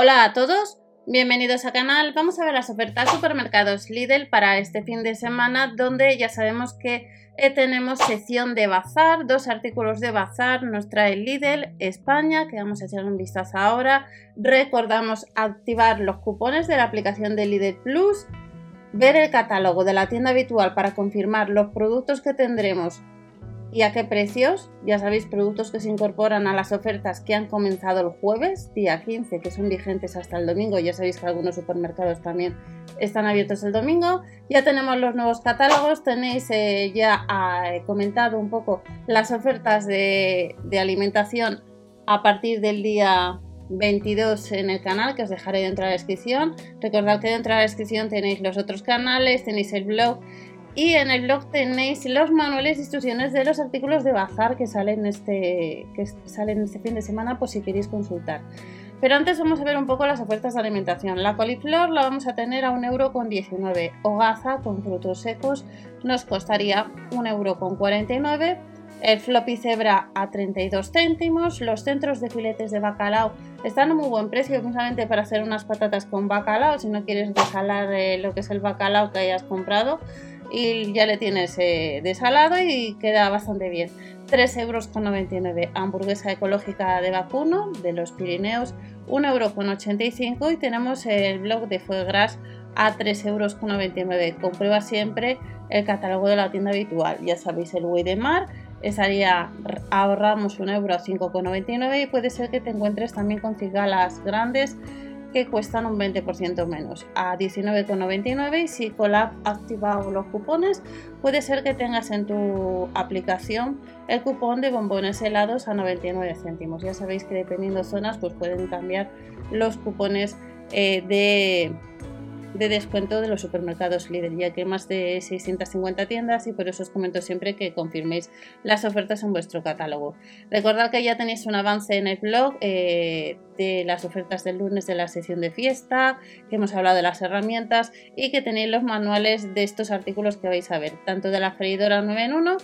Hola a todos, bienvenidos al canal. Vamos a ver las ofertas supermercados Lidl para este fin de semana, donde ya sabemos que eh, tenemos sección de bazar, dos artículos de bazar nos trae Lidl España, que vamos a echar un vistazo ahora. Recordamos activar los cupones de la aplicación de Lidl Plus, ver el catálogo de la tienda habitual para confirmar los productos que tendremos ¿Y a qué precios? Ya sabéis, productos que se incorporan a las ofertas que han comenzado el jueves, día 15, que son vigentes hasta el domingo. Ya sabéis que algunos supermercados también están abiertos el domingo. Ya tenemos los nuevos catálogos, tenéis eh, ya ah, comentado un poco las ofertas de, de alimentación a partir del día 22 en el canal que os dejaré dentro de la descripción. Recordad que dentro de la descripción tenéis los otros canales, tenéis el blog y en el blog tenéis los manuales e instrucciones de los artículos de bazar que salen este, que salen este fin de semana por si queréis consultar. Pero antes vamos a ver un poco las ofertas de alimentación. La coliflor la vamos a tener a 1,19€. Hogaza con frutos secos nos costaría 1,49€. El floppy cebra a 32 céntimos. Los centros de filetes de bacalao están a muy buen precio, precisamente para hacer unas patatas con bacalao. Si no quieres desalar eh, lo que es el bacalao que hayas comprado, y ya le tienes eh, desalado y queda bastante bien. 3,99 euros hamburguesa ecológica de vacuno de los Pirineos, 1,85 euro y tenemos el blog de Fuegras a 3,99 euros. Comprueba siempre el catálogo de la tienda habitual. Ya sabéis, el Way de Mar estaría ahorramos un euro a 5,99 y puede ser que te encuentres también con cigalas grandes que cuestan un 20% menos, a 19,99 y si Colab ha activado los cupones, puede ser que tengas en tu aplicación el cupón de bombones helados a 99 céntimos. Ya sabéis que dependiendo zonas, pues pueden cambiar los cupones eh, de de descuento de los supermercados líder, ya que hay más de 650 tiendas y por eso os comento siempre que confirméis las ofertas en vuestro catálogo. Recordad que ya tenéis un avance en el blog eh, de las ofertas del lunes de la sesión de fiesta, que hemos hablado de las herramientas y que tenéis los manuales de estos artículos que vais a ver, tanto de la freidora 9 en 1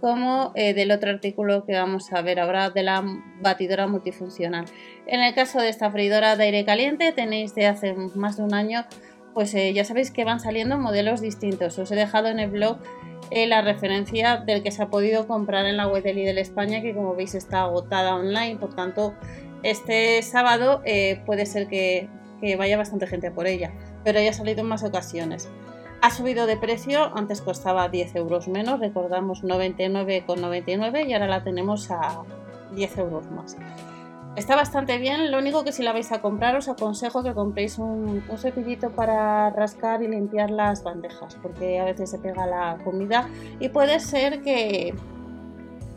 como eh, del otro artículo que vamos a ver ahora de la batidora multifuncional. En el caso de esta freidora de aire caliente tenéis de hace más de un año pues eh, ya sabéis que van saliendo modelos distintos. Os he dejado en el blog eh, la referencia del que se ha podido comprar en la web de Lidl España, que como veis está agotada online, por tanto este sábado eh, puede ser que, vaya bastante gente por ella, pero ya ha salido en más ocasiones. Ha subido de precio, antes costaba 10 euros menos, recordamos 99,99 y ahora la tenemos a 10 euros más. Está bastante bien, lo único que si la vais a comprar os aconsejo que compréis un, cepillito para rascar y limpiar las bandejas, porque a veces se pega la comida y puede ser que,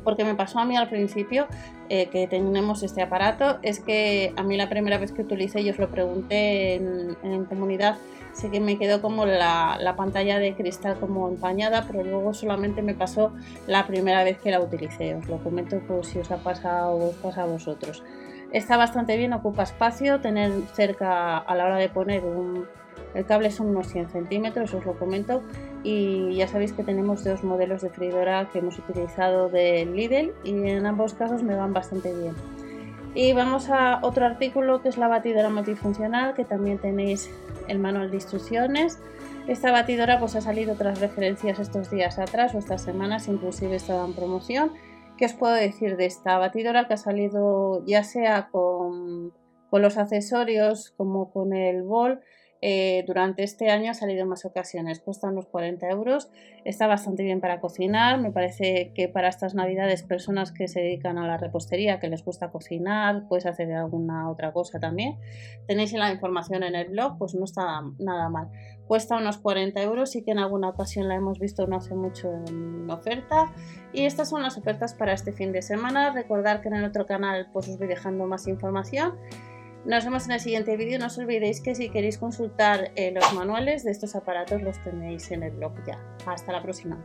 porque me pasó a mí al principio eh, que tenemos este aparato, es que a mí la primera vez que utilicé, yo os lo pregunté en, comunidad, sé que me quedó como la, la, pantalla de cristal como empañada, pero luego solamente me pasó la primera vez que la utilicé. Os lo comento por si os ha pasado os pasa a vosotros. Está bastante bien, ocupa espacio, tener cerca a la hora de poner un, el cable son unos 100 centímetros, os lo comento. Y ya sabéis que tenemos dos modelos de freidora que hemos utilizado de Lidl y en ambos casos me van bastante bien. Y vamos a otro artículo que es la batidora multifuncional, que también tenéis el manual de instrucciones. Esta batidora pues ha salido otras referencias estos días atrás o estas semanas, inclusive estaba en promoción ¿Qué os puedo decir de esta batidora que ha salido ya sea con, con los accesorios como con el bol? Eh, durante este año ha salido en más ocasiones, cuesta unos 40 euros, está bastante bien para cocinar, me parece que para estas navidades personas que se dedican a la repostería, que les gusta cocinar, puedes hacer alguna otra cosa también, tenéis la información en el blog, pues no está nada mal. Cuesta unos 40 euros y que en alguna ocasión la hemos visto no hace mucho en oferta. Y estas son las ofertas para este fin de semana. Recordad que en el otro canal pues os voy dejando más información. Nos vemos en el siguiente vídeo. No os olvidéis que si queréis consultar eh, los manuales de estos aparatos los tenéis en el blog ya. Hasta la próxima.